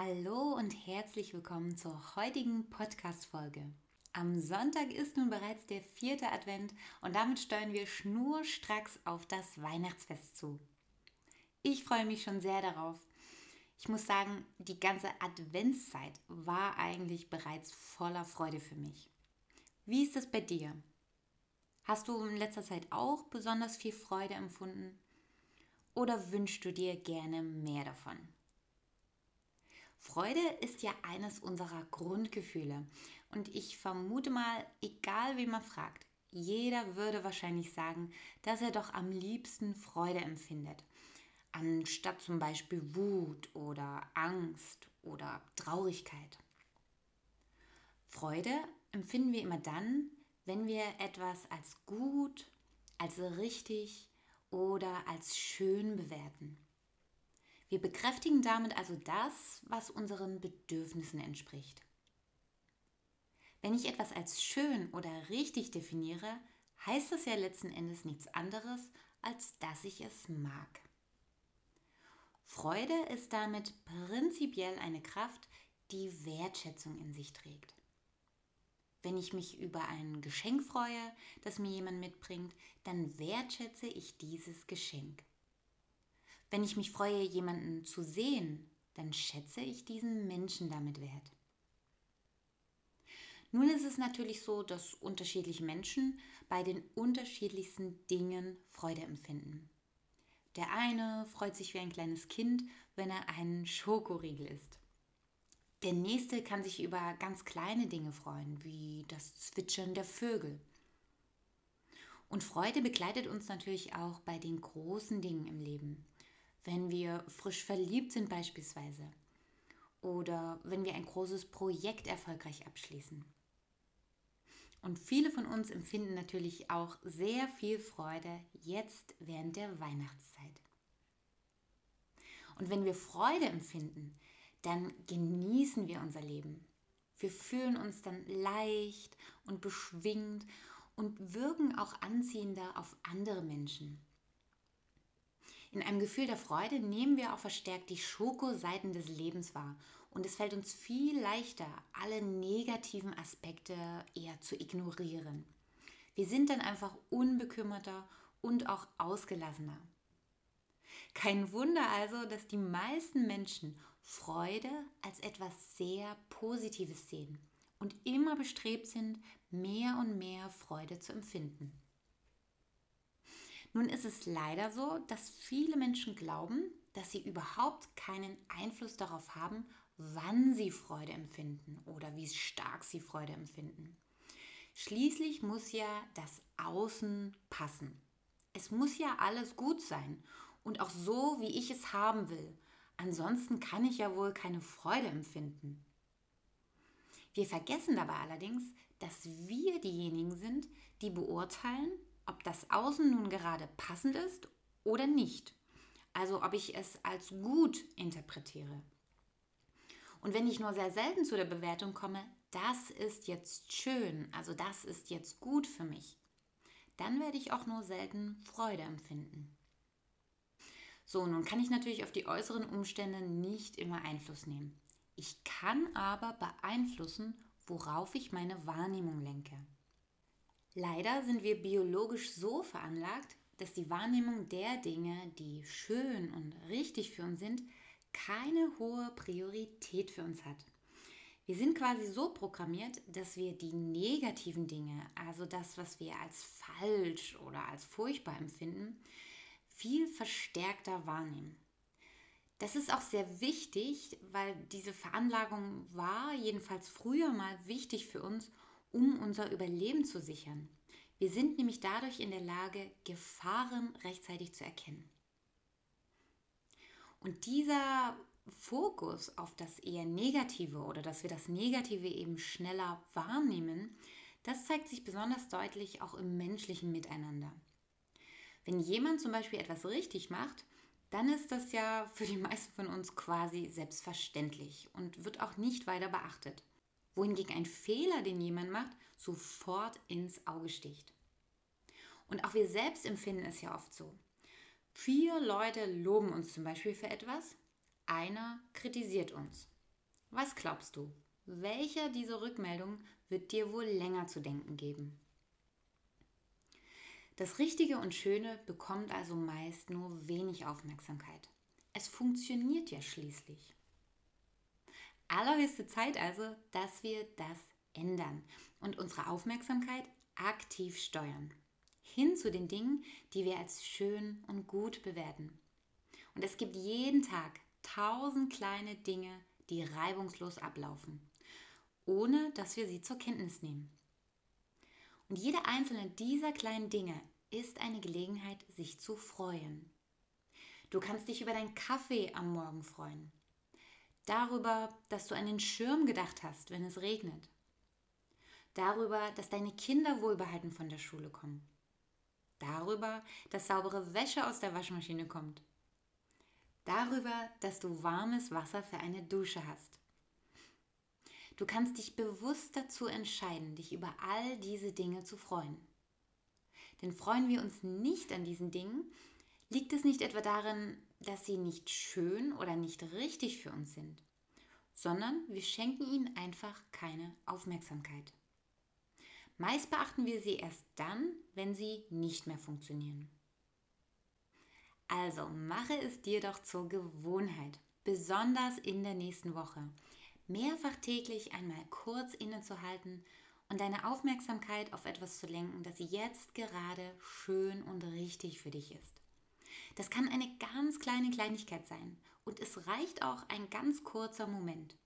Hallo und herzlich willkommen zur heutigen Podcast-Folge. Am Sonntag ist nun bereits der vierte Advent und damit steuern wir schnurstracks auf das Weihnachtsfest zu. Ich freue mich schon sehr darauf. Ich muss sagen, die ganze Adventszeit war eigentlich bereits voller Freude für mich. Wie ist es bei dir? Hast du in letzter Zeit auch besonders viel Freude empfunden? Oder wünschst du dir gerne mehr davon? Freude ist ja eines unserer Grundgefühle. Und ich vermute mal, egal wie man fragt, jeder würde wahrscheinlich sagen, dass er doch am liebsten Freude empfindet. Anstatt zum Beispiel Wut oder Angst oder Traurigkeit. Freude empfinden wir immer dann, wenn wir etwas als gut, als richtig oder als schön bewerten. Wir bekräftigen damit also das, was unseren Bedürfnissen entspricht. Wenn ich etwas als schön oder richtig definiere, heißt das ja letzten Endes nichts anderes, als dass ich es mag. Freude ist damit prinzipiell eine Kraft, die Wertschätzung in sich trägt. Wenn ich mich über ein Geschenk freue, das mir jemand mitbringt, dann wertschätze ich dieses Geschenk. Wenn ich mich freue, jemanden zu sehen, dann schätze ich diesen Menschen damit wert. Nun ist es natürlich so, dass unterschiedliche Menschen bei den unterschiedlichsten Dingen Freude empfinden. Der eine freut sich wie ein kleines Kind, wenn er einen Schokoriegel isst. Der nächste kann sich über ganz kleine Dinge freuen, wie das Zwitschern der Vögel. Und Freude begleitet uns natürlich auch bei den großen Dingen im Leben wenn wir frisch verliebt sind beispielsweise oder wenn wir ein großes Projekt erfolgreich abschließen. Und viele von uns empfinden natürlich auch sehr viel Freude jetzt während der Weihnachtszeit. Und wenn wir Freude empfinden, dann genießen wir unser Leben. Wir fühlen uns dann leicht und beschwingt und wirken auch anziehender auf andere Menschen. In einem Gefühl der Freude nehmen wir auch verstärkt die Schokoseiten des Lebens wahr und es fällt uns viel leichter, alle negativen Aspekte eher zu ignorieren. Wir sind dann einfach unbekümmerter und auch ausgelassener. Kein Wunder also, dass die meisten Menschen Freude als etwas sehr Positives sehen und immer bestrebt sind, mehr und mehr Freude zu empfinden. Nun ist es leider so, dass viele Menschen glauben, dass sie überhaupt keinen Einfluss darauf haben, wann sie Freude empfinden oder wie stark sie Freude empfinden. Schließlich muss ja das Außen passen. Es muss ja alles gut sein und auch so, wie ich es haben will. Ansonsten kann ich ja wohl keine Freude empfinden. Wir vergessen dabei allerdings, dass wir diejenigen sind, die beurteilen, ob das Außen nun gerade passend ist oder nicht. Also ob ich es als gut interpretiere. Und wenn ich nur sehr selten zu der Bewertung komme, das ist jetzt schön, also das ist jetzt gut für mich, dann werde ich auch nur selten Freude empfinden. So, nun kann ich natürlich auf die äußeren Umstände nicht immer Einfluss nehmen. Ich kann aber beeinflussen, worauf ich meine Wahrnehmung lenke. Leider sind wir biologisch so veranlagt, dass die Wahrnehmung der Dinge, die schön und richtig für uns sind, keine hohe Priorität für uns hat. Wir sind quasi so programmiert, dass wir die negativen Dinge, also das, was wir als falsch oder als furchtbar empfinden, viel verstärkter wahrnehmen. Das ist auch sehr wichtig, weil diese Veranlagung war jedenfalls früher mal wichtig für uns, um unser Überleben zu sichern. Wir sind nämlich dadurch in der Lage, Gefahren rechtzeitig zu erkennen. Und dieser Fokus auf das eher Negative oder dass wir das Negative eben schneller wahrnehmen, das zeigt sich besonders deutlich auch im menschlichen Miteinander. Wenn jemand zum Beispiel etwas richtig macht, dann ist das ja für die meisten von uns quasi selbstverständlich und wird auch nicht weiter beachtet. Wohingegen ein Fehler, den jemand macht, sofort ins Auge sticht. Und auch wir selbst empfinden es ja oft so. Vier Leute loben uns zum Beispiel für etwas, einer kritisiert uns. Was glaubst du? Welcher dieser Rückmeldungen wird dir wohl länger zu denken geben? Das Richtige und Schöne bekommt also meist nur wenig Aufmerksamkeit. Es funktioniert ja schließlich. Allerhöchste Zeit also, dass wir das ändern und unsere Aufmerksamkeit aktiv steuern. Hin zu den Dingen, die wir als schön und gut bewerten. Und es gibt jeden Tag tausend kleine Dinge, die reibungslos ablaufen, ohne dass wir sie zur Kenntnis nehmen. Und jede einzelne dieser kleinen Dinge ist eine Gelegenheit, sich zu freuen. Du kannst dich über deinen Kaffee am Morgen freuen. Darüber, dass du an den Schirm gedacht hast, wenn es regnet. Darüber, dass deine Kinder wohlbehalten von der Schule kommen. Darüber, dass saubere Wäsche aus der Waschmaschine kommt. Darüber, dass du warmes Wasser für eine Dusche hast. Du kannst dich bewusst dazu entscheiden, dich über all diese Dinge zu freuen. Denn freuen wir uns nicht an diesen Dingen, liegt es nicht etwa darin, dass sie nicht schön oder nicht richtig für uns sind, sondern wir schenken ihnen einfach keine Aufmerksamkeit. Meist beachten wir sie erst dann, wenn sie nicht mehr funktionieren. Also mache es dir doch zur Gewohnheit, besonders in der nächsten Woche, mehrfach täglich einmal kurz innezuhalten und deine Aufmerksamkeit auf etwas zu lenken, das jetzt gerade schön und richtig für dich ist. Das kann eine ganz kleine Kleinigkeit sein und es reicht auch ein ganz kurzer Moment.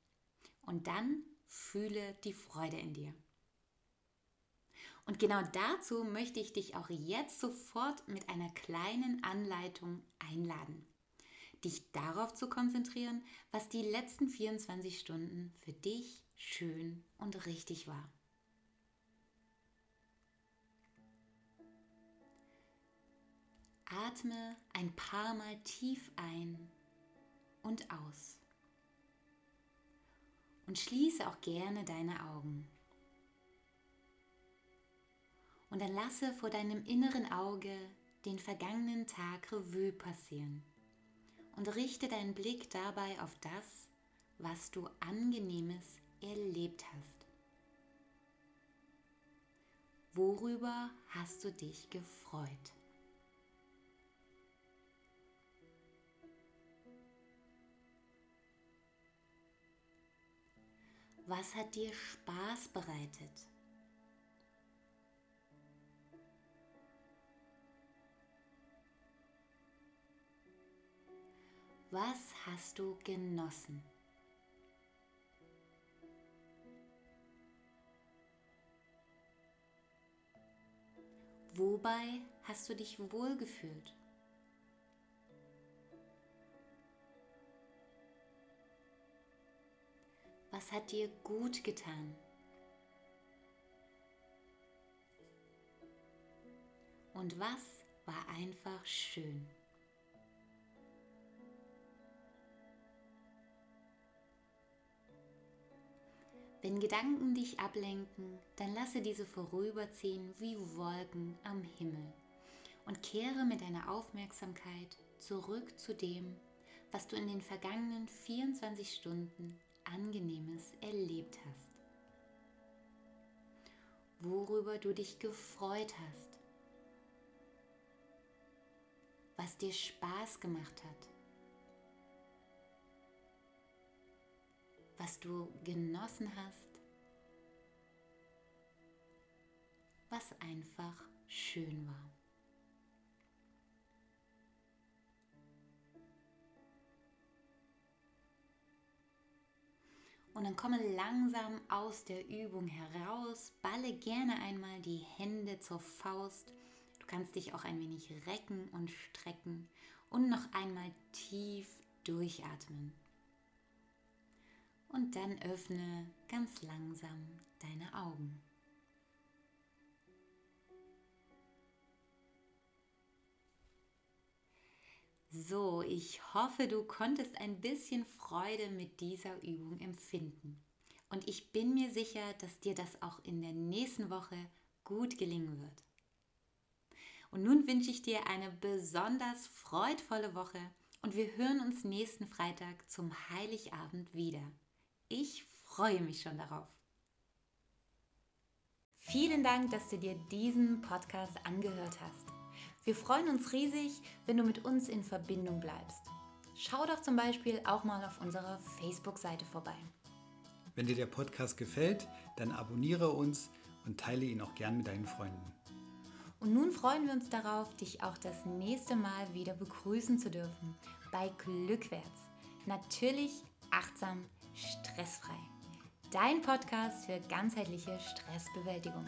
Und dann fühle die Freude in dir. Und genau dazu möchte ich dich auch jetzt sofort mit einer kleinen Anleitung einladen. Dich darauf zu konzentrieren, was die letzten 24 Stunden für dich schön und richtig war. Atme ein paar Mal tief ein und aus. Und schließe auch gerne deine Augen. Und dann lasse vor deinem inneren Auge den vergangenen Tag Revue passieren. Und richte deinen Blick dabei auf das, was du angenehmes erlebt hast. Worüber hast du dich gefreut? Was hat dir Spaß bereitet? Was hast du genossen? Wobei hast du dich wohlgefühlt? Was hat dir gut getan? Und was war einfach schön? Wenn Gedanken dich ablenken, dann lasse diese vorüberziehen wie Wolken am Himmel und kehre mit deiner Aufmerksamkeit zurück zu dem, was du in den vergangenen 24 Stunden Angenehmes erlebt hast, worüber du dich gefreut hast, was dir Spaß gemacht hat, was du genossen hast, was einfach schön war. Und dann komme langsam aus der Übung heraus, balle gerne einmal die Hände zur Faust. Du kannst dich auch ein wenig recken und strecken und noch einmal tief durchatmen. und dann öffne ganz langsam deine Augen. So, ich hoffe, du konntest ein bisschen Freude mit dieser Übung empfinden. Und ich bin mir sicher, dass dir das auch in der nächsten Woche gut gelingen wird. Und nun wünsche ich dir eine besonders freudvolle Woche und wir hören uns nächsten Freitag zum Heiligabend wieder. Ich freue mich schon darauf. Vielen Dank, dass du dir diesen Podcast angehört hast. Wir freuen uns riesig, wenn du mit uns in Verbindung bleibst. Schau doch zum Beispiel auch mal auf unserer Facebook-Seite vorbei. Wenn dir der Podcast gefällt, dann abonniere uns und teile ihn auch gern mit deinen Freunden. Und nun freuen wir uns darauf, dich auch das nächste Mal wieder begrüßen zu dürfen bei Glückwärts. Natürlich achtsam, stressfrei. Dein Podcast für ganzheitliche Stressbewältigung.